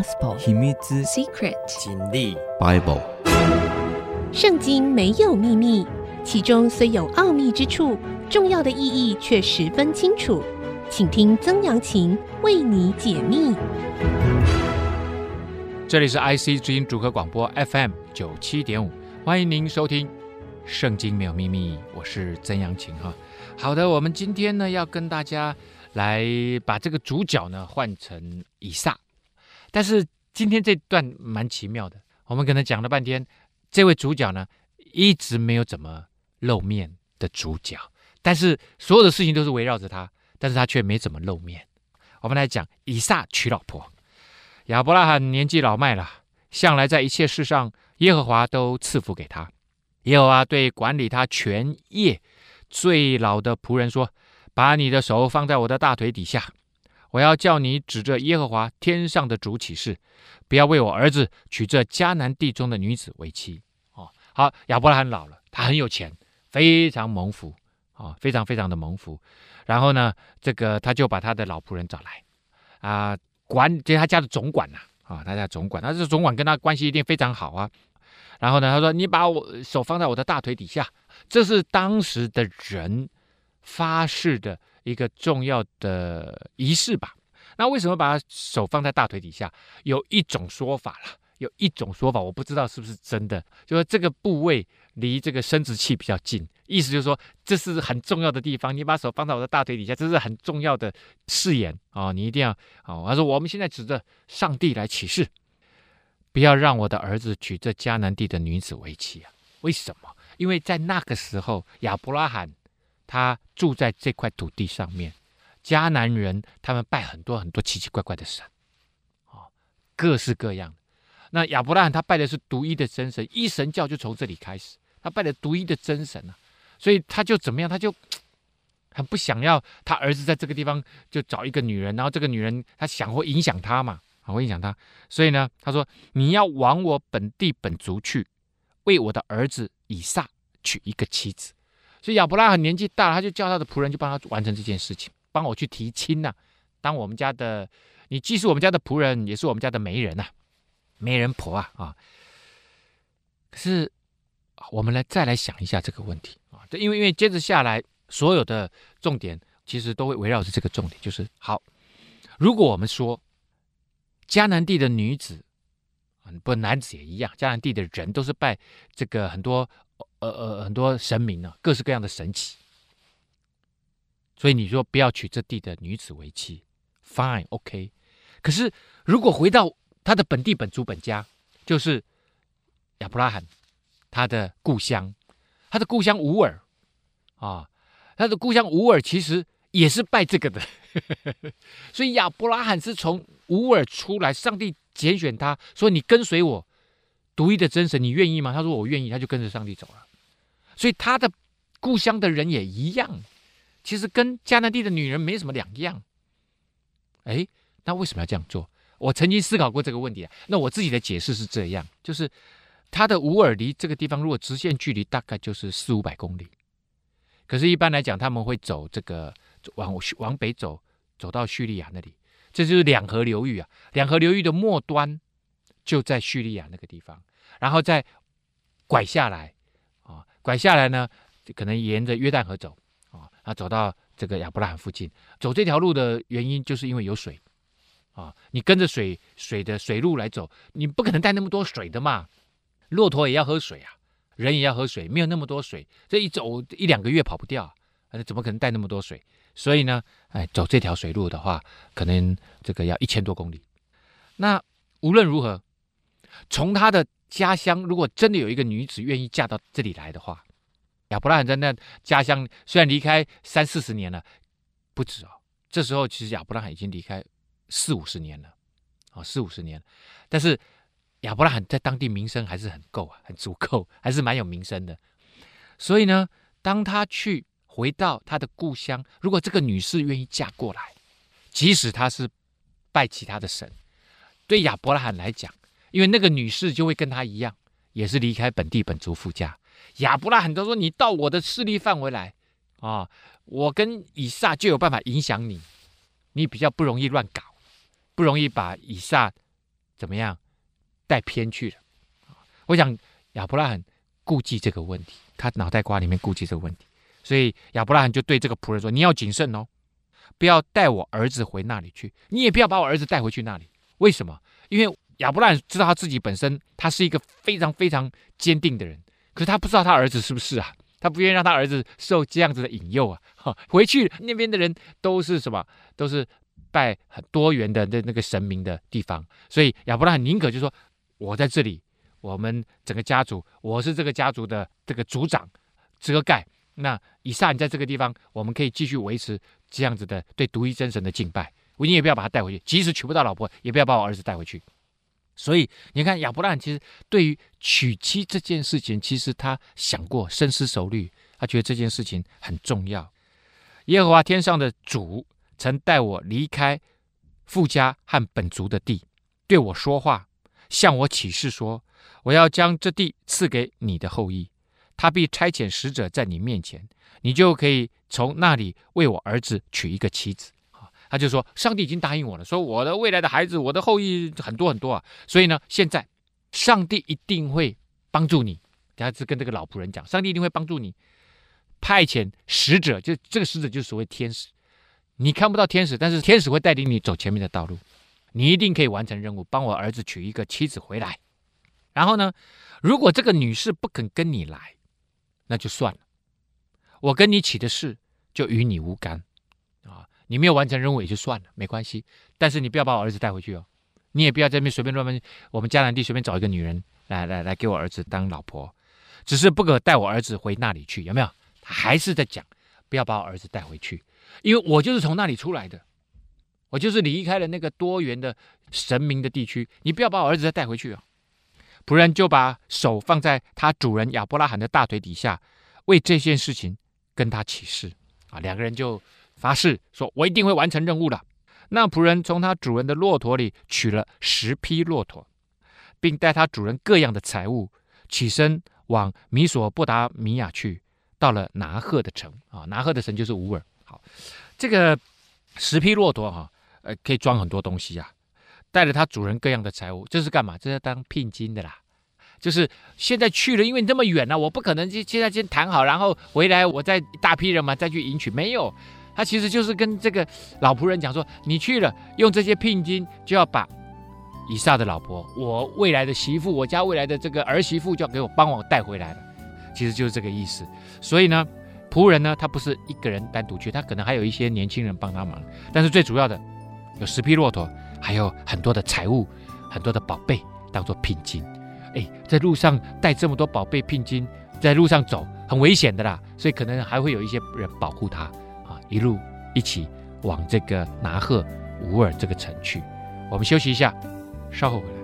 Gospel 秘密 Secret 真理 Bible 圣经没有秘密，其中虽有奥秘之处，重要的意义却十分清楚。请听曾阳晴为你解密。这里是 IC 之音主客广播 FM 九七点五，欢迎您收听《圣经没有秘密》，我是曾阳晴哈。好的，我们今天呢要跟大家来把这个主角呢换成以撒。但是今天这段蛮奇妙的，我们可能讲了半天，这位主角呢一直没有怎么露面的主角，但是所有的事情都是围绕着他，但是他却没怎么露面。我们来讲以撒娶老婆，亚伯拉罕年纪老迈了，向来在一切事上耶和华都赐福给他。耶和华对管理他全业最老的仆人说：“把你的手放在我的大腿底下。”我要叫你指着耶和华天上的主起誓，不要为我儿子娶这迦南地中的女子为妻。哦，好，亚伯拉罕老了，他很有钱，非常蒙福啊，非常非常的蒙福。然后呢，这个他就把他的老仆人找来啊，管就他家的总管呐啊，他家总管，他这总管跟他关系一定非常好啊。然后呢，他说：“你把我手放在我的大腿底下。”这是当时的人发誓的。一个重要的仪式吧。那为什么把他手放在大腿底下？有一种说法了，有一种说法，我不知道是不是真的，就是这个部位离这个生殖器比较近，意思就是说这是很重要的地方。你把手放在我的大腿底下，这是很重要的誓言啊、哦！你一定要啊、哦！他说：“我们现在指着上帝来起誓，不要让我的儿子娶这迦南地的女子为妻啊！为什么？因为在那个时候，亚伯拉罕。”他住在这块土地上面，迦南人他们拜很多很多奇奇怪怪的神，哦，各式各样的。那亚伯拉罕他拜的是独一的真神，一神教就从这里开始，他拜的独一的真神啊，所以他就怎么样，他就 很不想要他儿子在这个地方就找一个女人，然后这个女人他想会影响他嘛，会影响他，所以呢，他说你要往我本地本族去，为我的儿子以撒娶一个妻子。所以亚伯拉罕年纪大了，他就叫他的仆人，就帮他完成这件事情，帮我去提亲呐、当我们家的，你既是我们家的仆人，也是我们家的媒人呐、媒人婆啊啊。可是我们来再来想一下这个问题啊，这，因为因为接着下来所有的重点其实都会围绕着这个重点，就是好，如果我们说迦南地的女子，不男子也一样，迦南地的人都是拜这个很多。呃呃，很多神明啊，各式各样的神奇，所以你说不要娶这地的女子为妻，fine，OK。可是如果回到他的本地本族本家，就是亚伯拉罕他的故乡，他的故乡乌尔啊，他的故乡乌尔其实也是拜这个的，所以亚伯拉罕是从乌尔出来，上帝拣选他说：“你跟随我，独一的真神，你愿意吗？”他说：“我愿意。”他就跟着上帝走了。所以他的故乡的人也一样，其实跟迦南地的女人没什么两样。哎，那为什么要这样做？我曾经思考过这个问题啊。那我自己的解释是这样：就是他的乌尔离这个地方，如果直线距离大概就是四五百公里，可是，一般来讲，他们会走这个往往北走，走到叙利亚那里，这就是两河流域啊。两河流域的末端就在叙利亚那个地方，然后再拐下来。啊拐下来呢，可能沿着约旦河走啊，啊，走到这个亚伯拉罕附近。走这条路的原因，就是因为有水啊。你跟着水水的水路来走，你不可能带那么多水的嘛。骆驼也要喝水啊，人也要喝水，没有那么多水，这一走一两个月跑不掉，那怎么可能带那么多水？所以呢，哎，走这条水路的话，可能这个要一千多公里。那无论如何，从他的。家乡如果真的有一个女子愿意嫁到这里来的话，亚伯拉罕在那家乡虽然离开三四十年了，不止哦。这时候其实亚伯拉罕已经离开四五十年了，啊、哦，四五十年。但是亚伯拉罕在当地名声还是很够啊，很足够，还是蛮有名声的。所以呢，当他去回到他的故乡，如果这个女士愿意嫁过来，即使她是拜其他的神，对亚伯拉罕来讲。因为那个女士就会跟他一样，也是离开本地本族父家。亚伯拉罕都说：“你到我的势力范围来啊，我跟以撒就有办法影响你，你比较不容易乱搞，不容易把以撒怎么样带偏去了。我想亚伯拉罕顾忌这个问题，他脑袋瓜里面顾忌这个问题，所以亚伯拉罕就对这个仆人说：“你要谨慎哦，不要带我儿子回那里去，你也不要把我儿子带回去那里。为什么？因为亚伯拉罕知道他自己本身他是一个非常非常坚定的人，可是他不知道他儿子是不是啊？他不愿意让他儿子受这样子的引诱啊！哈，回去那边的人都是什么？都是。”拜很多元的那那个神明的地方，所以亚伯拉罕宁可就说：“我在这里，我们整个家族，我是这个家族的这个族长，遮盖。那以撒你在这个地方，我们可以继续维持这样子的对独一真神的敬拜。我你也不要把他带回去，即使娶不到老婆，也不要把我儿子带回去。所以你看，亚伯拉罕其实对于娶妻这件事情，其实他想过，深思熟虑，他觉得这件事情很重要。耶和华天上的主。曾带我离开父家和本族的地，对我说话，向我起誓说：“我要将这地赐给你的后裔，他必差遣使者在你面前，你就可以从那里为我儿子娶一个妻子。”他就说：“上帝已经答应我了，说我的未来的孩子，我的后裔很多很多啊，所以呢，现在上帝一定会帮助你。”他是跟这个老仆人讲：“上帝一定会帮助你，派遣使者，就这个使者就是所谓天使。”你看不到天使，但是天使会带领你走前面的道路，你一定可以完成任务，帮我儿子娶一个妻子回来。然后呢，如果这个女士不肯跟你来，那就算了，我跟你起的誓就与你无干。你没有完成任务也就算了，没关系。但是你不要把我儿子带回去哦，你也不要在那边随便乱问，我们迦南地随便找一个女人来来来给我儿子当老婆，只是不可带我儿子回那里去，有没有？他还是在讲，不要把我儿子带回去。因为我就是从那里出来的，我就是离开了那个多元的神明的地区。你不要把我儿子再带回去哦！仆人就把手放在他主人亚伯拉罕的大腿底下，为这件事情跟他起誓啊。两个人就发誓说：“我一定会完成任务的。”那仆人从他主人的骆驼里取了十匹骆驼，并带他主人各样的财物，起身往米索不达米亚去，到了拿赫的城啊。拿赫的城就是乌尔。好，这个十匹骆驼哈，呃，可以装很多东西啊。带着他主人各样的财物，这是干嘛？这是当聘金的啦。就是现在去了，因为你这么远呢、啊，我不可能就现在先谈好，然后回来我再大批人嘛再去迎娶。没有，他其实就是跟这个老仆人讲说，你去了，用这些聘金就要把以撒的老婆，我未来的媳妇，我家未来的这个儿媳妇，就要给我帮我带回来了。其实就是这个意思。所以呢。仆人呢，他不是一个人单独去，他可能还有一些年轻人帮他忙。但是最主要的，有十匹骆驼，还有很多的财物，很多的宝贝当做聘金。哎，在路上带这么多宝贝聘金，在路上走很危险的啦，所以可能还会有一些人保护他，一路一起往这个拿赫乌尔这个城去。我们休息一下，稍后回来。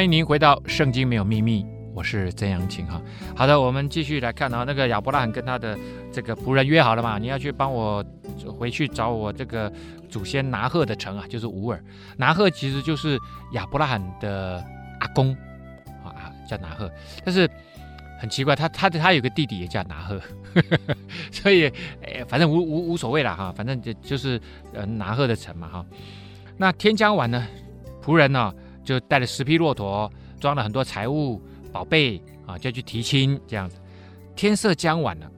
欢迎您回到《圣经没有秘密》，我是曾阳晴哈。好的，我们继续来看啊，那个亚伯拉罕跟他的这个仆人约好了嘛，你要去帮我回去找我这个祖先拿鹤的城啊，就是乌尔。拿鹤其实就是亚伯拉罕的阿公啊，叫拿鹤。但是很奇怪，他他他有个弟弟也叫拿鹤，所以哎，反正无无无所谓了哈，反正就就是呃拿鹤的城嘛哈。那天将晚呢，仆人呢，就带了十匹骆驼，装了很多财物、宝贝啊，就去提亲这样子。天色将晚了，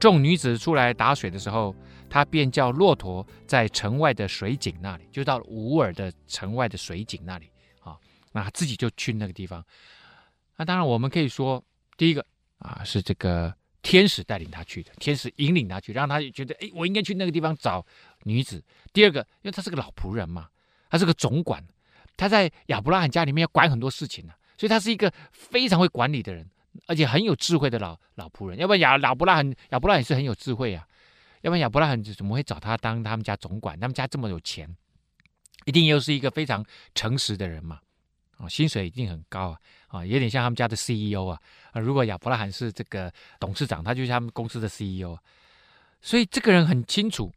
众女子出来打水的时候，他便叫骆驼在城外的水井那里，就到了乌尔的城外的水井那里啊。那他自己就去那个地方。那当然，我们可以说，第一个啊是这个天使带领他去的，天使引领他去，让他觉得，哎，我应该去那个地方找女子。第二个，因为他是个老仆人嘛，他是个总管，他在亚伯拉罕家里面要管很多事情呢、啊，所以他是一个非常会管理的人，而且很有智慧的老老仆人。要不然亚亚伯拉罕亚伯拉罕也是很有智慧啊，要不然亚伯拉罕怎么会找他当他们家总管？他们家这么有钱，一定又是一个非常诚实的人嘛。啊，薪水一定很高啊！啊，有点像他们家的 CEO 啊。啊，如果亚伯拉罕是这个董事长，他就是他们公司的 CEO。所以这个人很清楚，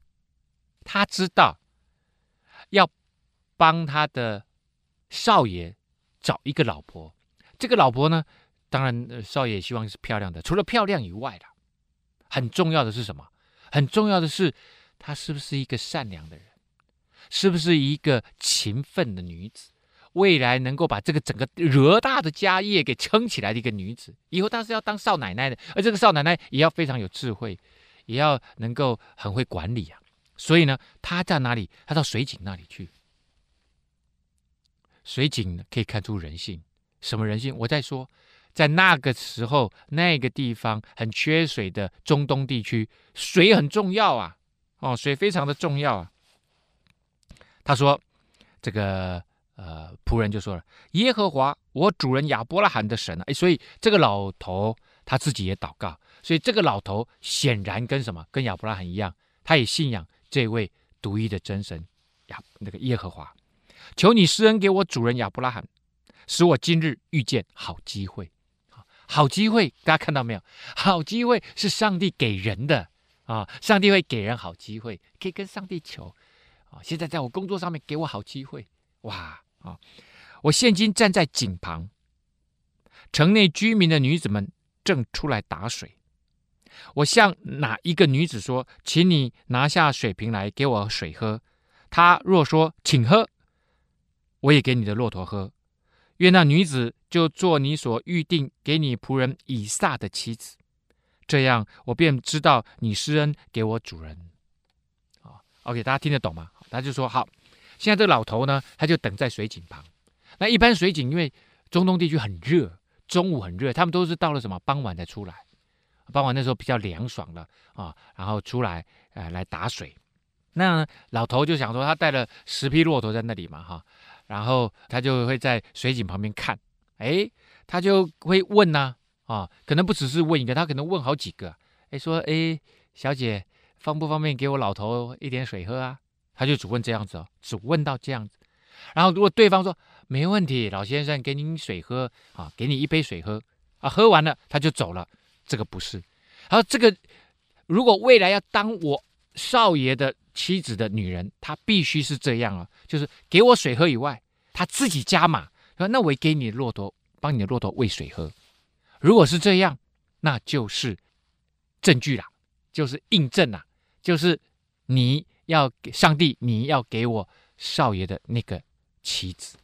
他知道要帮他的少爷找一个老婆。这个老婆呢，当然少爷希望是漂亮的。除了漂亮以外的，很重要的是什么？很重要的是，她是不是一个善良的人？是不是一个勤奋的女子？未来能够把这个整个偌大的家业给撑起来的一个女子，以后她是要当少奶奶的，而这个少奶奶也要非常有智慧，也要能够很会管理啊。所以呢，她在哪里？她到水井那里去。水井可以看出人性，什么人性？我在说，在那个时候，那个地方很缺水的中东地区，水很重要啊，哦，水非常的重要啊。他说，这个。呃，仆人就说了：“耶和华，我主人亚伯拉罕的神啊！”哎，所以这个老头他自己也祷告，所以这个老头显然跟什么？跟亚伯拉罕一样，他也信仰这位独一的真神亚那个耶和华。求你施恩给我主人亚伯拉罕，使我今日遇见好机会。好机会，大家看到没有？好机会是上帝给人的啊！上帝会给人好机会，可以跟上帝求啊！现在在我工作上面给我好机会，哇！啊！我现今站在井旁，城内居民的女子们正出来打水。我向哪一个女子说：“请你拿下水瓶来给我水喝。”她若说：“请喝。”我也给你的骆驼喝。愿那女子就做你所预定给你仆人以撒的妻子。这样，我便知道你施恩给我主人。啊，OK，大家听得懂吗？他就说好。现在这老头呢，他就等在水井旁。那一般水井，因为中东地区很热，中午很热，他们都是到了什么傍晚才出来。傍晚那时候比较凉爽了啊，然后出来呃来打水。那老头就想说，他带了十匹骆驼在那里嘛哈，然后他就会在水井旁边看，哎，他就会问呐啊，可能不只是问一个，他可能问好几个，哎说哎小姐方不方便给我老头一点水喝啊？他就只问这样子哦，只问到这样子，然后如果对方说没问题，老先生给你水喝啊，给你一杯水喝啊，喝完了他就走了，这个不是。然后这个如果未来要当我少爷的妻子的女人，她必须是这样啊，就是给我水喝以外，她自己加码说，那我给你的骆驼，帮你的骆驼喂水喝。如果是这样，那就是证据啦，就是印证啦，就是你。要给上帝，你要给我少爷的那个妻子。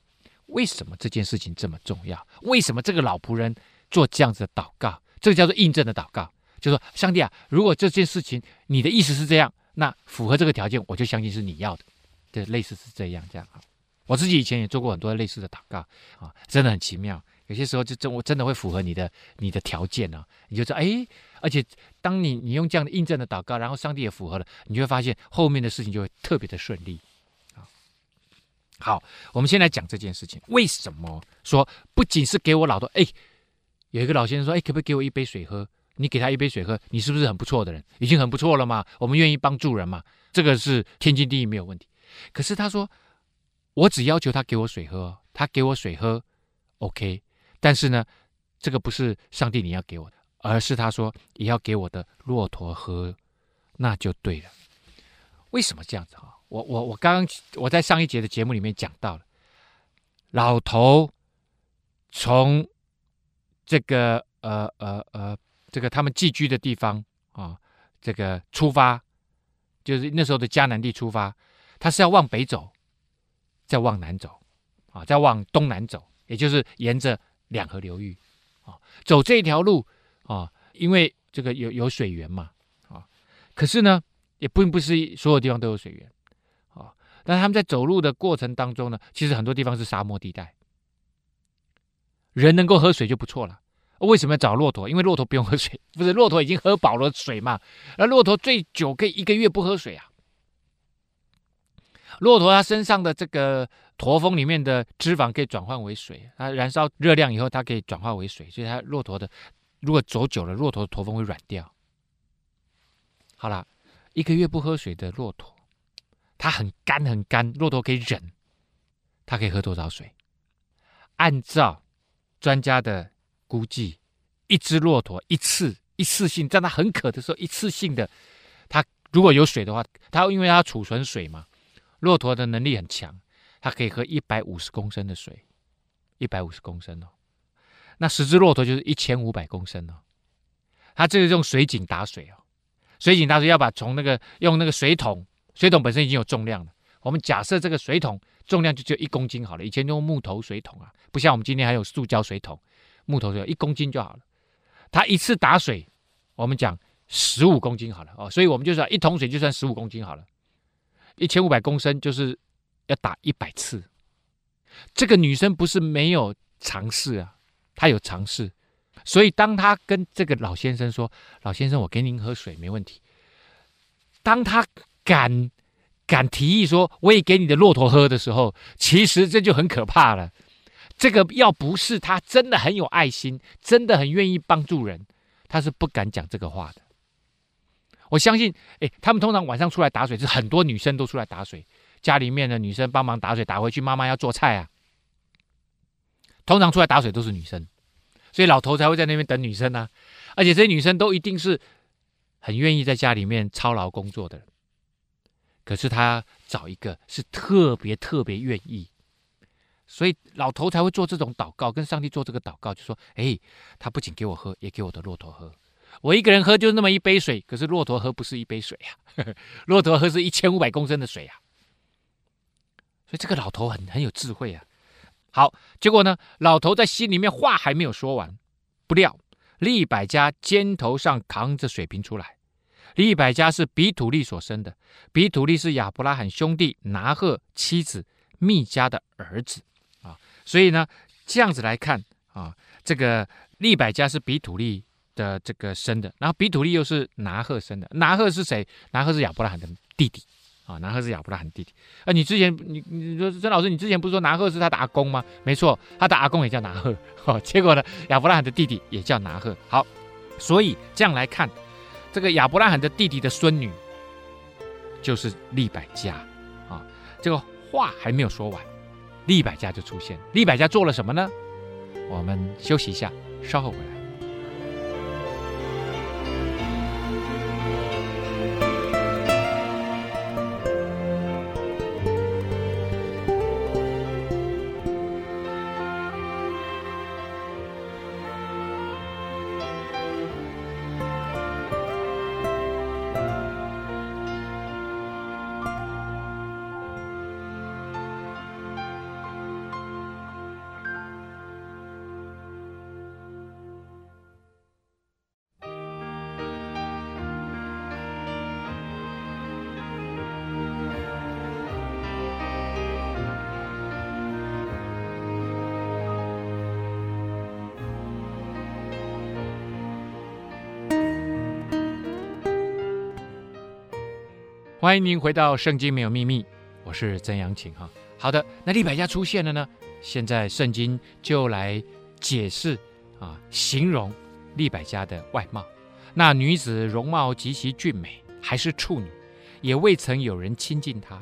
为什么这件事情这么重要？为什么这个老仆人做这样子的祷告？这个叫做印证的祷告，就说上帝啊，如果这件事情你的意思是这样，那符合这个条件，我就相信是你要的。对，类似是这样这样啊。我自己以前也做过很多类似的祷告啊，真的很奇妙。有些时候就真我真的会符合你的你的条件呢、啊，你就说哎。而且，当你你用这样的印证的祷告，然后上帝也符合了，你就会发现后面的事情就会特别的顺利。好，我们先来讲这件事情。为什么说不仅是给我老头？哎，有一个老先生说，哎，可不可以给我一杯水喝？你给他一杯水喝，你是不是很不错的人？已经很不错了嘛。我们愿意帮助人嘛，这个是天经地义，没有问题。可是他说，我只要求他给我水喝，他给我水喝，OK。但是呢，这个不是上帝你要给我的。而是他说也要给我的骆驼喝，那就对了。为什么这样子啊？我我我刚刚我在上一节的节目里面讲到了，老头从这个呃呃呃这个他们寄居的地方啊，这个出发，就是那时候的迦南地出发，他是要往北走，再往南走啊，再往东南走，也就是沿着两河流域啊，走这一条路。啊，因为这个有有水源嘛，啊，可是呢，也并不是所有地方都有水源，啊，但他们在走路的过程当中呢，其实很多地方是沙漠地带，人能够喝水就不错了。为什么要找骆驼？因为骆驼不用喝水，不是骆驼已经喝饱了水嘛？而骆驼最久可以一个月不喝水啊。骆驼它身上的这个驼峰里面的脂肪可以转换为水，它燃烧热量以后，它可以转化为水，所以它骆驼的如果走久了，骆驼的驼峰会软掉。好了，一个月不喝水的骆驼，它很干很干，骆驼可以忍，它可以喝多少水？按照专家的估计，一只骆驼一次一次性，在它很渴的时候，一次性的，它如果有水的话，它因为它储存水嘛。骆驼的能力很强，它可以喝一百五十公升的水，一百五十公升哦。那十只骆驼就是一千五百公升哦。它这个用水井打水哦，水井打水要把从那个用那个水桶，水桶本身已经有重量了。我们假设这个水桶重量就只有一公斤好了。以前用木头水桶啊，不像我们今天还有塑胶水桶，木头水一公斤就好了。它一次打水，我们讲十五公斤好了哦，所以我们就算一桶水就算十五公斤好了。一千五百公升就是要打一百次。这个女生不是没有尝试啊，她有尝试。所以当她跟这个老先生说：“老先生，我给您喝水没问题。”当她敢敢提议说：“我也给你的骆驼喝”的时候，其实这就很可怕了。这个要不是他真的很有爱心，真的很愿意帮助人，他是不敢讲这个话的。我相信，哎，他们通常晚上出来打水，是很多女生都出来打水，家里面的女生帮忙打水，打回去妈妈要做菜啊。通常出来打水都是女生，所以老头才会在那边等女生啊。而且这些女生都一定是很愿意在家里面操劳工作的人。可是他找一个是特别特别愿意，所以老头才会做这种祷告，跟上帝做这个祷告，就说：哎，他不仅给我喝，也给我的骆驼喝。我一个人喝就那么一杯水，可是骆驼喝不是一杯水呀，骆驼喝是一千五百公升的水呀。所以这个老头很很有智慧啊。好，结果呢，老头在心里面话还没有说完，不料利百加肩头上扛着水瓶出来。利百加是比土利所生的，比土利是亚伯拉罕兄弟拿鹤妻子密迦的儿子。所以呢，这样子来看啊，这个利百加是比土利。的这个生的，然后比土利又是拿鹤生的。拿鹤是谁？拿鹤是亚伯拉罕的弟弟啊。拿鹤是亚伯拉罕弟弟。啊，你之前你你说曾老师，你之前不是说拿鹤是他的阿公吗？没错，他的阿公也叫拿鹤。哦，结果呢，亚伯拉罕的弟弟也叫拿鹤。好，所以这样来看，这个亚伯拉罕的弟弟的孙女就是利百加啊。这个话还没有说完，利百家就出现。利百家做了什么呢？我们休息一下，稍后回来。欢迎您回到《圣经没有秘密》，我是曾阳晴哈。好的，那利百加出现了呢，现在圣经就来解释啊，形容利百加的外貌。那女子容貌极其俊美，还是处女，也未曾有人亲近她。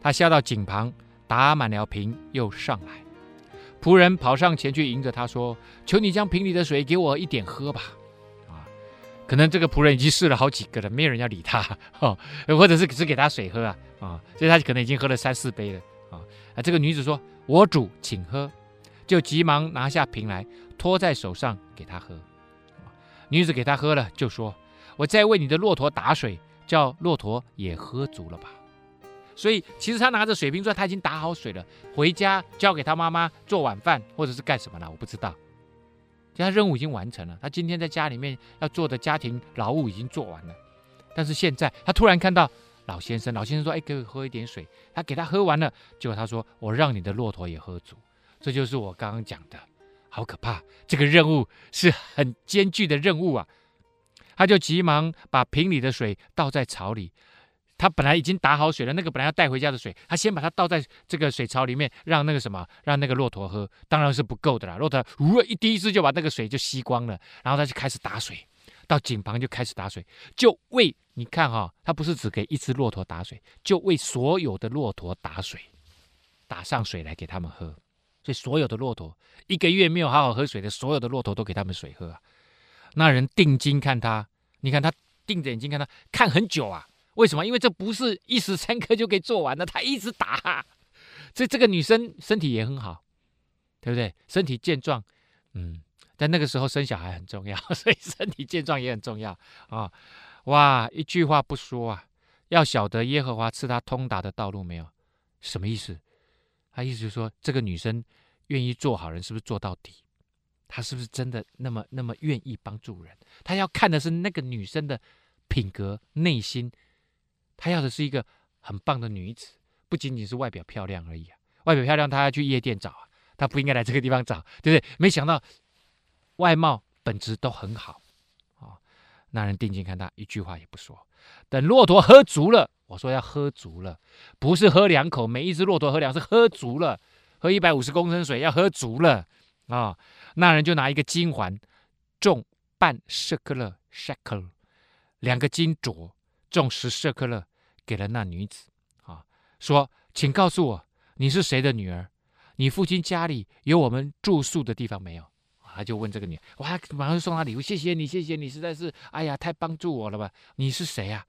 她下到井旁，打满了瓶，又上来。仆人跑上前去迎着她说：“求你将瓶里的水给我一点喝吧。”可能这个仆人已经试了好几个了，没有人要理他，哦，或者是只给他水喝啊，啊，所以他可能已经喝了三四杯了，啊，啊，这个女子说：“我主，请喝。”就急忙拿下瓶来，托在手上给他喝。女子给他喝了，就说：“我再为你的骆驼打水，叫骆驼也喝足了吧。”所以其实他拿着水瓶说他已经打好水了，回家交给他妈妈做晚饭，或者是干什么了，我不知道。他任务已经完成了，他今天在家里面要做的家庭劳务已经做完了，但是现在他突然看到老先生，老先生说：“哎，给我喝一点水。”他给他喝完了，结果他说：“我让你的骆驼也喝足。”这就是我刚刚讲的好可怕，这个任务是很艰巨的任务啊！他就急忙把瓶里的水倒在槽里。他本来已经打好水了，那个本来要带回家的水，他先把它倒在这个水槽里面，让那个什么，让那个骆驼喝，当然是不够的啦。骆驼呜一滴一滴就把那个水就吸光了，然后他就开始打水，到井旁就开始打水，就为你看哈、他不是只给一只骆驼打水，就为所有的骆驼打水，打上水来给他们喝。所以所有的骆驼一个月没有好好喝水的，所有的骆驼都给他们水喝啊。那人定睛看他，你看他定着眼睛看他，看很久啊。为什么？因为这不是一时三刻就可以做完的，他一直打啊。这这个女生身体也很好，对不对？身体健壮，嗯。但那个时候生小孩很重要，所以身体健壮也很重要啊、哇，一句话不说啊，要晓得耶和华赐他通达的道路没有？什么意思？他意思就是说，这个女生愿意做好人，是不是做到底？她是不是真的那么那么愿意帮助人？他要看的是那个女生的品格、内心。他要的是一个很棒的女子，不仅仅是外表漂亮而已啊！外表漂亮，他要去夜店找啊，他不应该来这个地方找，对不对？没想到外貌本质都很好啊！那人定睛看他，一句话也不说。等骆驼喝足了，我说要喝足了，不是喝两口，每一只骆驼喝两，是喝足了，喝一百五十公升水要喝足了啊！那人就拿一个金环，重半舍克勒 shekel，两个金镯。重十舍克勒给了那女子，啊，说：“请告诉我，你是谁的女儿？你父亲家里有我们住宿的地方没有？”他就问这个女儿，哇，马上送她礼物，谢谢你，谢谢你，实在是，哎呀，太帮助我了吧？你是谁啊？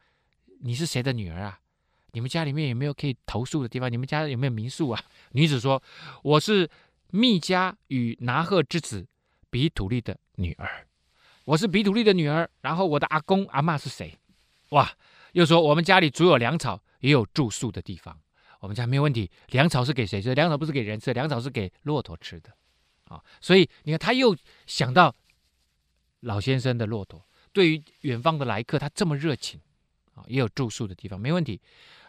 你是谁的女儿啊？你们家里面有没有可以投宿的地方？你们家有没有民宿啊？女子说：“我是密家与拿鹤之子比土利的女儿，我是比土利的女儿。然后我的阿公阿嬷是谁？哇！”又说我们家里足有粮草，也有住宿的地方。我们家没有问题。粮草是给谁吃？粮草不是给人吃的，粮草是给骆驼吃的。啊，所以你看，他又想到老先生的骆驼，对于远方的来客，他这么热情，啊，也有住宿的地方，没问题。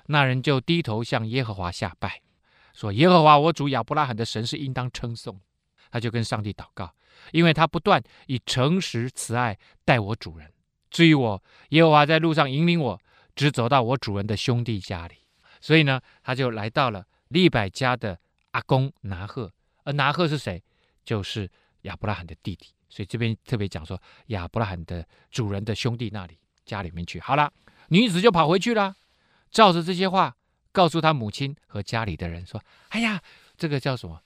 那人就低头向耶和华下拜，说：“耶和华我主亚伯拉罕的神是应当称颂。”他就跟上帝祷告，因为他不断以诚实慈爱待我主人。至于我，耶和华在路上引领我。只走到我主人的兄弟家里，所以呢，他就来到了利百加的阿公拿鹤，而拿鹤是谁？就是亚伯拉罕的弟弟。所以这边特别讲说，亚伯拉罕的主人的兄弟那里家里面去。好了，女子就跑回去了，照着这些话告诉他母亲和家里的人说：“哎呀，这个叫什么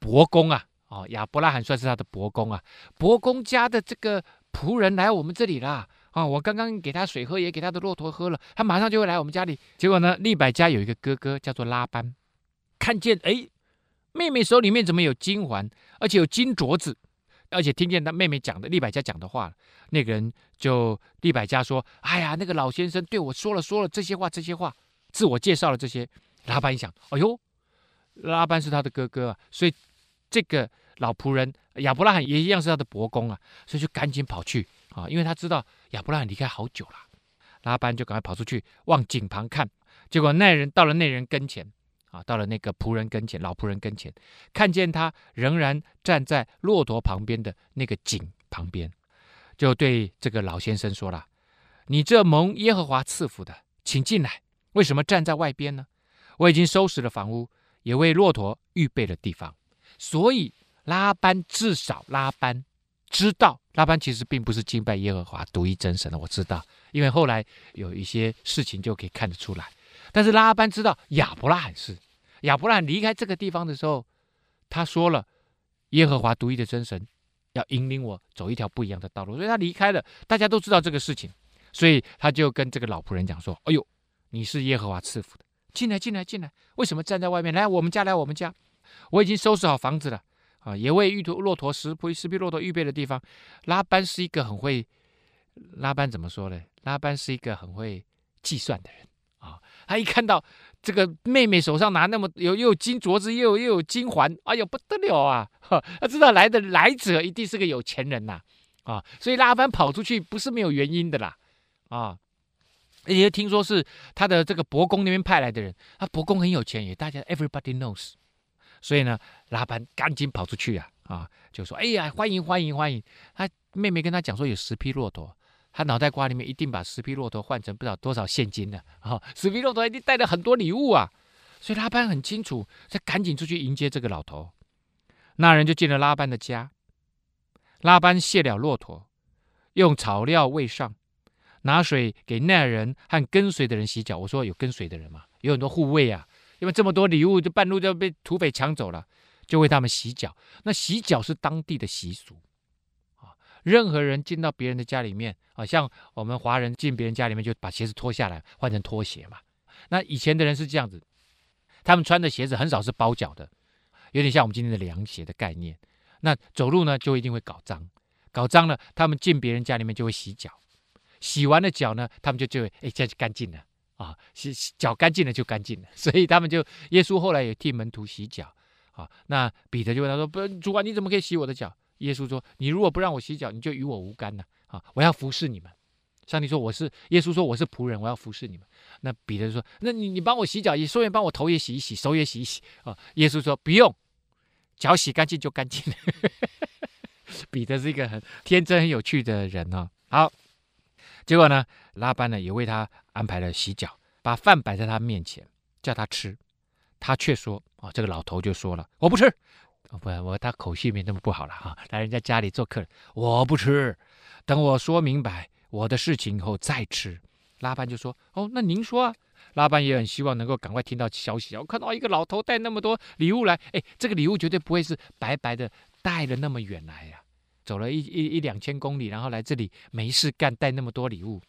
伯公啊？哦，亚伯拉罕算是他的伯公啊，伯公家的这个仆人来我们这里啦。”啊、哦！我刚刚给他水喝，也给他的骆驼喝了，他马上就会来我们家里。结果呢，利百加有一个哥哥叫做拉班，看见哎，妹妹手里面怎么有金环，而且有金镯子，而且听见他妹妹讲的利百加讲的话，那个人就利百加说：“哎呀，那个老先生对我说了说了这些话，这些话，自我介绍了这些。”拉班一想：“哎呦，拉班是他的哥哥啊，所以这个老仆人亚伯拉罕也一样是他的伯公啊，所以就赶紧跑去。”啊，因为他知道亚伯拉罕离开好久了，拉班就赶快跑出去往井旁看，结果那人到了那人跟前，啊，到了那个仆人跟前，老仆人跟前，看见他仍然站在骆驼旁边的那个井旁边，就对这个老先生说了：“你这蒙耶和华赐福的，请进来。为什么站在外边呢？我已经收拾了房屋，也为骆驼预备了地方。所以拉班至少拉班。”知道拉班其实并不是敬拜耶和华独一真神的，我知道，因为后来有一些事情就可以看得出来。但是拉班知道亚伯拉罕是亚伯拉罕离开这个地方的时候，他说了耶和华独一的真神要引领我走一条不一样的道路，所以他离开了。大家都知道这个事情，所以他就跟这个老仆人讲说：“哎呦，你是耶和华赐福的，进来，进来，进来！为什么站在外面？来我们家，来我们家，我已经收拾好房子了。”啊，也为玉兔骆驼十匹十匹骆驼预备的地方。拉班是一个很会，拉班怎么说呢？拉班是一个很会计算的人啊。他一看到这个妹妹手上拿那么有又有金镯子，又有又有金环，哎呦不得了啊！他知道来的来者一定是个有钱人呐，啊，所以拉班跑出去不是没有原因的啦，啊，也听说是他的这个伯公那边派来的人，他伯公很有钱，也大家 everybody knows。所以呢，拉班赶紧跑出去啊啊，就说：“哎呀，欢迎欢迎欢迎！”他妹妹跟他讲说有十匹骆驼，他脑袋瓜里面一定把十匹骆驼换成不知道多少现金了啊！十匹骆驼一定带了很多礼物啊！所以拉班很清楚，他赶紧出去迎接这个老头。那人就进了拉班的家，拉班卸了骆驼，用草料喂上，拿水给那人和跟随的人洗脚。我说有跟随的人嘛，有很多护卫啊，因为这么多礼物，就半路就被土匪抢走了，就为他们洗脚。那洗脚是当地的习俗啊，任何人进到别人的家里面啊，像我们华人进别人家里面，就把鞋子脱下来换成拖鞋嘛。那以前的人是这样子。他们穿的鞋子很少是包脚的，有点像我们今天的凉鞋的概念。那走路呢，就一定会搞脏，搞脏了，他们进别人家里面就会洗脚，洗完了脚呢，他们就就会哎，这样就干净了啊，洗洗脚干净了就干净了。所以他们就耶稣后来也替门徒洗脚啊。那彼得就问他说：“不，主啊，你怎么可以洗我的脚？”耶稣说：“你如果不让我洗脚，你就与我无干了啊！我要服侍你们。”上帝说：“我是耶稣说我是仆人，我要服侍你们。”那彼得说：“那你你帮我洗脚，也顺便帮我头也洗一洗，手也洗一洗啊。”耶稣说：“不用，脚洗干净就干净了。”彼得是一个很天真、很有趣的人哦。好，结果呢，拉班呢也为他安排了洗脚，把饭摆在他面前，叫他吃，他却说：“啊，这个老头就说了，我不吃。哦、不，我他口气没那么不好了哈、来人家家里做客，我不吃，等我说明白。”我的事情以后再吃，拉班就说：“哦，那您说啊。”拉班也很希望能够赶快听到消息啊。我看到一个老头带那么多礼物来，哎，这个礼物绝对不会是白白的带了那么远来呀、走了一一一两千公里，然后来这里没事干，带那么多礼物。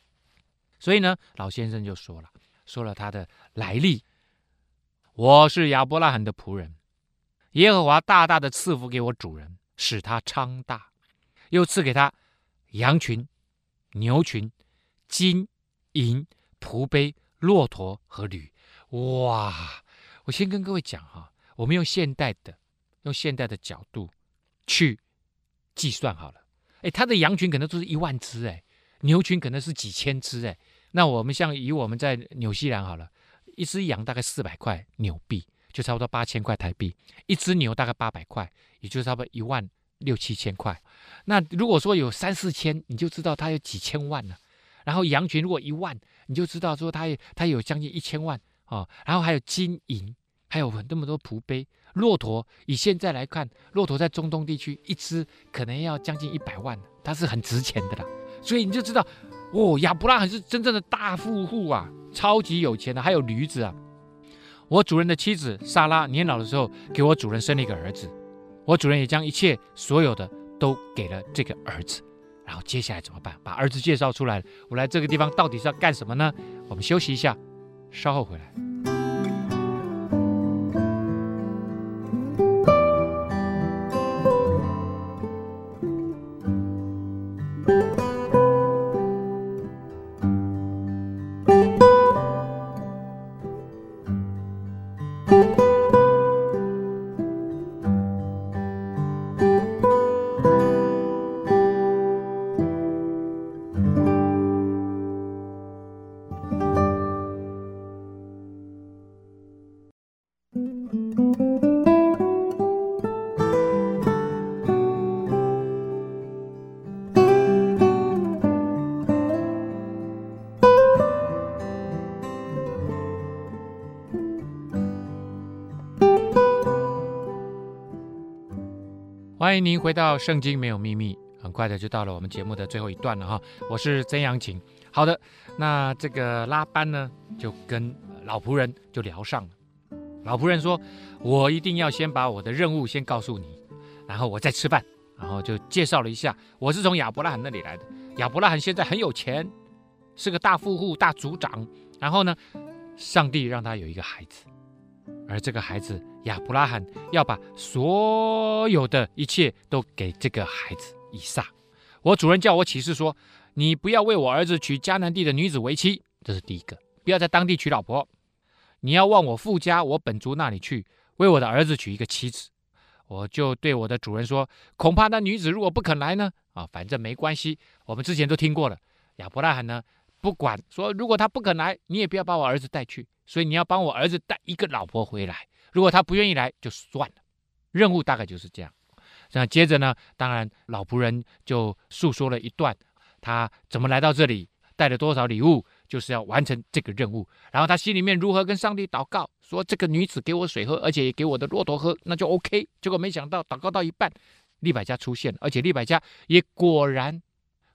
所以呢，老先生就说了，说了他的来历：我是亚伯拉罕的仆人，耶和华大大的赐福给我主人，使他昌大，又赐给他羊群。牛群、金银、仆婢、骆驼和驴，哇！我先跟各位讲哈，我们用现代的、用现代的角度去计算好了。哎，他的羊群可能都是一万只，哎，牛群可能是几千只，哎。那我们像以我们在纽西兰好了，一只羊大概四百块纽币，就差不多八千块台币；一只牛大概八百块，也就差不多一万。六七千块，那如果说有三四千，你就知道它有几千万了。然后羊群如果一万，你就知道说它它有将近一千万啊、哦。然后还有金银，还有那么多蒲杯、骆驼。以现在来看，骆驼在中东地区一只可能要将近一百万，它是很值钱的啦。所以你就知道，哦，亚伯拉罕是真正的大富户啊，超级有钱的。还有驴子啊，我主人的妻子萨拉年老的时候，给我主人生了一个儿子。我主人也将一切所有的都给了这个儿子，然后接下来怎么办？把儿子介绍出来，我来这个地方到底是要干什么呢？我们休息一下，稍后回来。欢迎您回到《圣经没有秘密》，很快的就到了我们节目的最后一段了哈。我是曾阳晴。好的，那这个拉班呢，就跟老仆人就聊上了。老仆人说：“我一定要先把我的任务先告诉你，然后我再吃饭。”然后就介绍了一下，我是从亚伯拉罕那里来的。亚伯拉罕现在很有钱，是个大富户、大族长。然后呢，上帝让他有一个孩子。而这个孩子亚伯拉罕要把所有的一切都给这个孩子以撒。我主人叫我起誓说：“你不要为我儿子娶迦南地的女子为妻，这是第一个，不要在当地娶老婆。你要往我父家我本族那里去，为我的儿子娶一个妻子。”我就对我的主人说：“恐怕那女子如果不肯来呢？啊，反正没关系，我们之前都听过了。亚伯拉罕呢，不管说如果他不肯来，你也不要把我儿子带去。”所以你要帮我儿子带一个老婆回来，如果他不愿意来就算了。任务大概就是这样。那接着呢，当然老仆人就诉说了一段他怎么来到这里，带了多少礼物，就是要完成这个任务。然后他心里面如何跟上帝祷告，说这个女子给我水喝，而且也给我的骆驼喝，那就 OK。结果没想到祷告到一半，利百加出现了，而且利百加也果然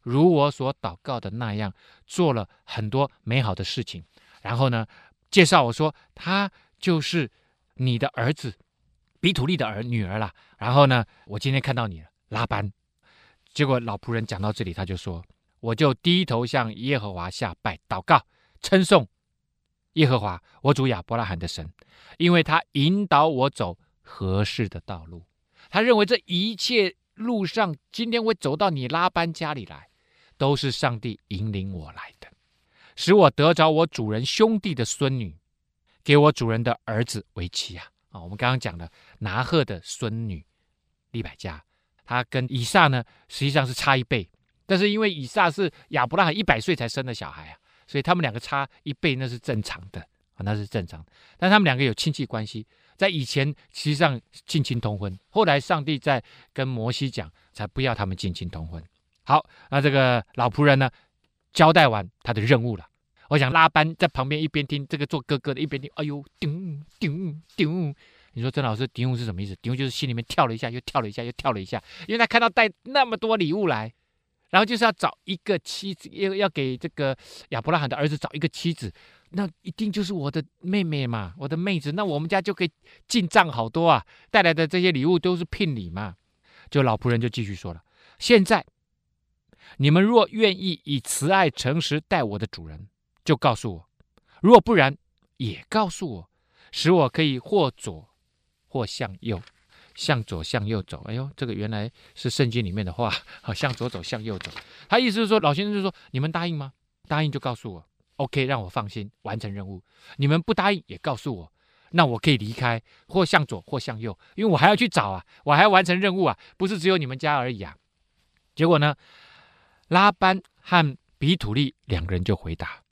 如我所祷告的那样，做了很多美好的事情。然后呢，介绍我说他就是你的儿子。比土利的儿女儿啦，然后呢，我今天看到你了，拉班。结果老仆人讲到这里，他就说：“我就低头向耶和华下拜，祷告，称颂耶和华我主亚伯拉罕的神，因为他引导我走合适的道路。他认为这一切路上，今天会走到你拉班家里来，都是上帝引领我来的，使我得着我主人兄弟的孙女，给我主人的儿子为妻啊。”啊我们刚刚讲的拿鹤的孙女利百加，她跟以撒呢实际上是差一辈，但是因为以撒是亚伯拉罕一百岁才生的小孩啊，所以他们两个差一辈那是正常的啊，那是正常的。但他们两个有亲戚关系，在以前实际上近亲通婚，后来上帝在跟摩西讲，才不要他们近亲通婚。好，那这个老仆人呢交代完他的任务了。我想拉班在旁边一边听这个做哥哥的，一边听，哎呦，顶顶顶！你说曾老师，叮是什么意思？叮就是心里面跳了一下，又跳了一下，又跳了一下，因为他看到带那么多礼物来，然后就是要找一个妻子，要要给这个亚伯拉罕的儿子找一个妻子，那一定就是我的妹妹嘛，我的妹子，那我们家就可以进账好多啊！带来的这些礼物都是聘礼嘛。就老仆人就继续说了：现在你们若愿意以慈爱诚实待我的主人。就告诉我，如果不然，也告诉我，使我可以或左或向右，向左向右走。哎呦，这个原来是圣经里面的话，好，向左走，向右走。他意思是说，老先生就说，你们答应吗？答应就告诉我，OK，让我放心完成任务。你们不答应也告诉我，那我可以离开，或向左或向右，因为我还要去找啊，我还要完成任务啊，不是只有你们家而已啊。结果呢，拉班和比土利两个人就回答。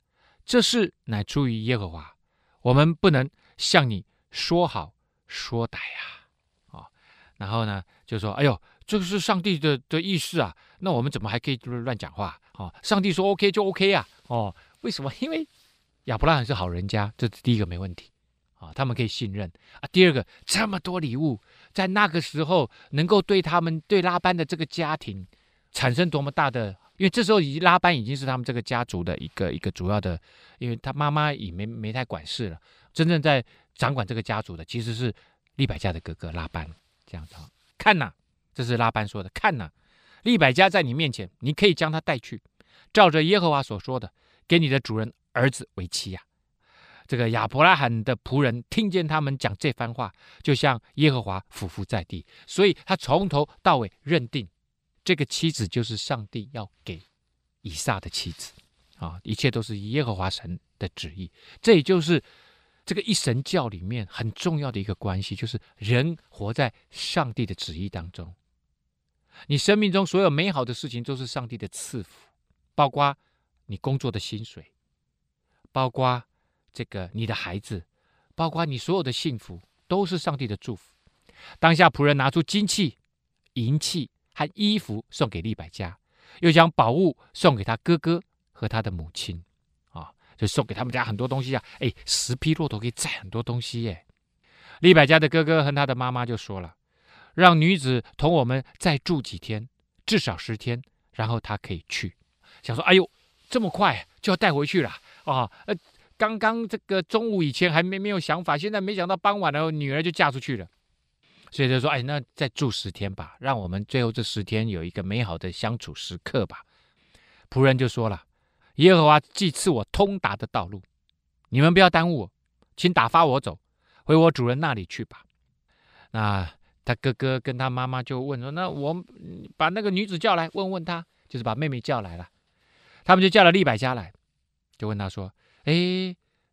这事乃出于耶和华，我们不能向你说好说歹呀，啊、哦，然后呢就说，哎呦，这个是上帝的的意思啊，那我们怎么还可以就是乱讲话？哦，上帝说 OK 就 OK 啊，哦，为什么？因为亚伯拉罕是好人家，这是第一个没问题啊、他们可以信任啊。第二个，这么多礼物，在那个时候能够对他们对拉班的这个家庭产生多么大的。因为这时候已经拉班已经是他们这个家族的一个一个主要的，因为他妈妈也没没太管事了，真正在掌管这个家族的其实是利百加的哥哥拉班。这样子，看呐，这是拉班说的，看呐，利百加在你面前，你可以将他带去，照着耶和华所说的，给你的主人儿子为妻呀。这个亚伯拉罕的仆人听见他们讲这番话，就像耶和华俯伏在地，所以他从头到尾认定。这个妻子就是上帝要给以撒的妻子啊！一切都是耶和华神的旨意。这也就是这个一神教里面很重要的一个关系，就是人活在上帝的旨意当中。你生命中所有美好的事情都是上帝的赐福，包括你工作的薪水，包括这个你的孩子，包括你所有的幸福，都是上帝的祝福。当下仆人拿出金器、银器。和衣服送给利百加，又将宝物送给他哥哥和他的母亲，啊，就送给他们家很多东西啊！哎，十匹骆驼可以载很多东西耶。利百加的哥哥和他的妈妈就说了，让女子同我们再住几天，至少十天，然后他可以去。想说，哎呦，这么快就要带回去了啊？呃，刚刚这个中午以前还没没有想法，现在没想到傍晚了，女儿就嫁出去了。所以就说：“哎，那再住十天吧，让我们最后这十天有一个美好的相处时刻吧。”仆人就说了：“耶和华既赐我通达的道路，你们不要耽误我，请打发我走，回我主人那里去吧。”那他哥哥跟他妈妈就问说：“那我把那个女子叫来，问问她，就是把妹妹叫来了。他们就叫了利百加来，就问他说：‘哎，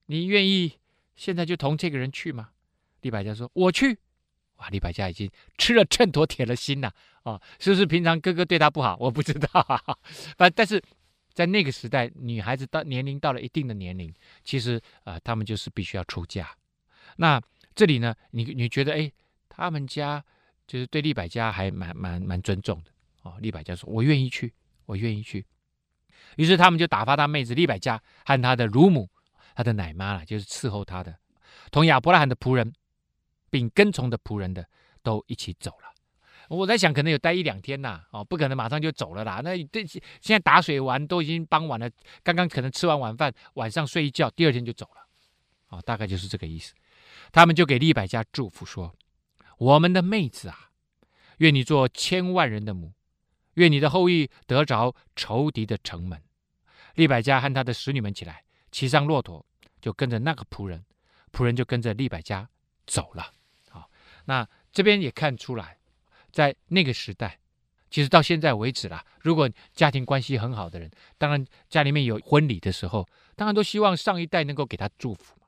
你愿意现在就同这个人去吗？’利百加说：‘我去。’哇，利百加已经吃了秤砣铁了心了啊！是不是平常哥哥对他不好？我不知道，反但是在那个时代，女孩子到年龄到了一定的年龄，其实啊、呃，他们就是必须要出嫁。那这里呢，你你觉得，哎，他们家就是对利百加还蛮蛮蛮尊重的哦。利百加说：“我愿意去，我愿意去。”于是他们就打发他妹子利百加和他的乳母、他的奶妈了，就是伺候他的，同亚伯拉罕的仆人，并跟从的仆人的，都一起走了。我在想，可能有待一两天呐，哦，不可能马上就走了啦。那这现在打水完都已经傍晚了，刚刚可能吃完晚饭，晚上睡一觉，第二天就走了，啊，大概就是这个意思。他们就给利百加祝福说：“我们的妹子啊，愿你做千万人的母，愿你的后裔得着仇敌的城门。”利百加和他的使女们起来，骑上骆驼，就跟着那个仆人，仆人就跟着利百加走了。那这边也看出来。在那个时代，其实到现在为止啦，如果家庭关系很好的人，当然家里面有婚礼的时候，当然都希望上一代能够给他祝福嘛。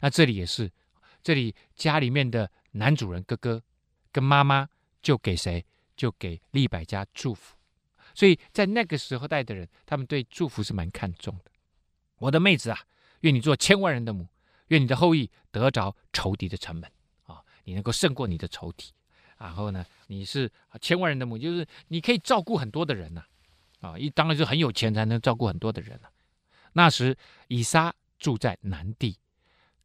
那这里也是，这里家里面的男主人哥哥跟妈妈就给谁？就给利百加祝福。所以在那个时候代的人，他们对祝福是蛮看重的。我的妹子啊，愿你做千万人的母，愿你的后裔得着仇敌的城门，你能够胜过你的仇敌。然后呢，你是千万人的母，就是你可以照顾很多的人呐，啊，一当然是很有钱才能照顾很多的人了。那时以撒住在南地，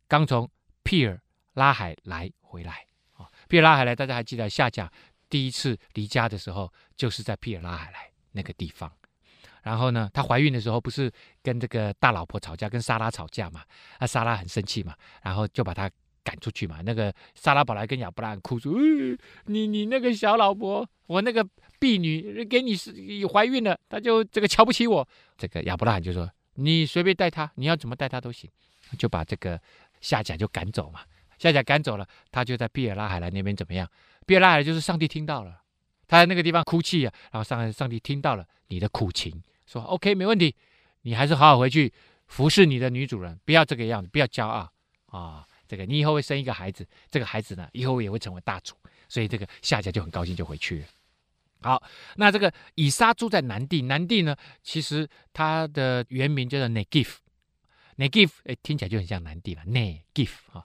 刚从皮尔拉海来回来啊，皮尔拉海来，大家还记得夏甲第一次离家的时候，就是在皮尔拉海来那个地方。然后呢，她怀孕的时候不是跟这个大老婆吵架，跟莎拉吵架嘛，那莎拉很生气嘛，然后就把她。赶出去嘛？那个撒拉宝来跟亚伯拉罕哭说：“呃、你你那个小老婆，我那个婢女给你是怀孕了，他就这个瞧不起我。”这个亚伯拉罕就说：“你随便带他，你要怎么带他都行。”就把这个夏甲就赶走嘛。夏甲赶走了，他就在毗尔拉海莱那边怎么样？毗尔拉海就是上帝听到了，他在那个地方哭泣啊，然后上上帝听到了你的苦情，说：“OK，没问题，你还是好好回去服侍你的女主人，不要这个样子，不要骄傲啊。”这个你以后会生一个孩子，这个孩子呢，以后也会成为大主，所以这个夏家就很高兴，就回去了。好，那这个以撒住在南地，南地呢，其实它的原名叫做 Negev，Negev，哎，听起来就很像南地了，Negev 啊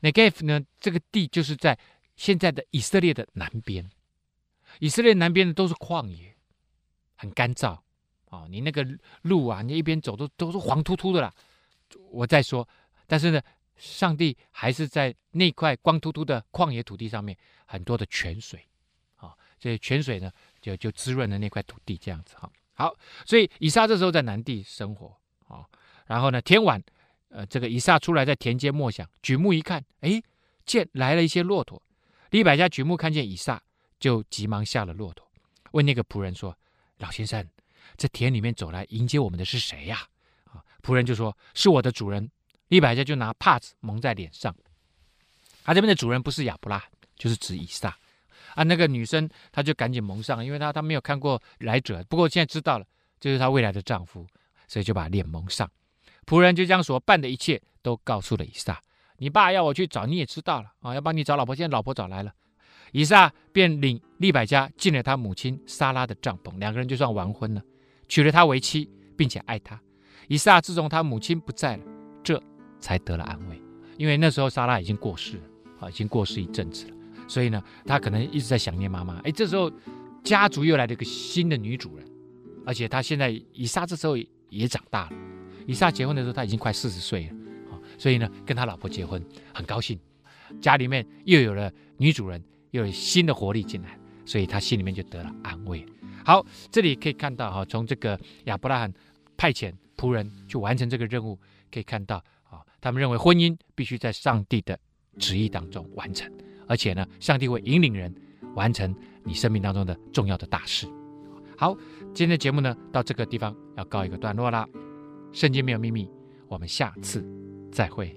，Negev 呢，这个地就是在现在的以色列的南边，以色列南边呢都是旷野，很干燥啊，你那个路啊，你一边走都都是黄秃秃的啦。我再说，但是呢。上帝还是在那块光秃秃的旷野土地上面，很多的泉水，啊，这些泉水呢，就就滋润了那块土地，这样子哈。好，所以以撒这时候在南地生活，啊，然后呢，天晚，呃，这个以撒出来在田间默想，举目一看，哎，见来了一些骆驼，利百加举目看见以撒，就急忙下了骆驼，问那个仆人说：“老先生，这田里面走来迎接我们的是谁呀？”啊，仆人就说：“是我的主人。”利百家就拿帕子蒙在脸上，他、啊、这边的主人不是亚伯拉，就是指以撒啊。那个女生她就赶紧蒙上，因为她她没有看过来者，不过现在知道了，就是她未来的丈夫，所以就把脸蒙上。仆人就将所办的一切都告诉了以撒。你爸要我去找，你也知道了啊，要帮你找老婆，现在老婆找来了。以撒便领利百家进了他母亲撒拉的帐篷，两个人就算完婚了，娶了她为妻，并且爱她。以撒自从他母亲不在了，才得了安慰，因为那时候莎拉已经过世了，啊，已经过世一阵子了，所以呢，他可能一直在想念妈妈。哎，这时候家族又来了一个新的女主人，而且他现在以撒这时候也长大了。以撒结婚的时候他已经快四十岁了，啊，所以呢，跟他老婆结婚很高兴，家里面又有了女主人，又有新的活力进来，所以他心里面就得了安慰。好，这里可以看到哈，从这个亚伯拉罕派遣仆人去完成这个任务，可以看到。他们认为婚姻必须在上帝的旨意当中完成，而且呢，上帝会引领人完成你生命当中的重要的大事。好，今天的节目呢，到这个地方要告一个段落啦。圣经没有秘密，我们下次再会。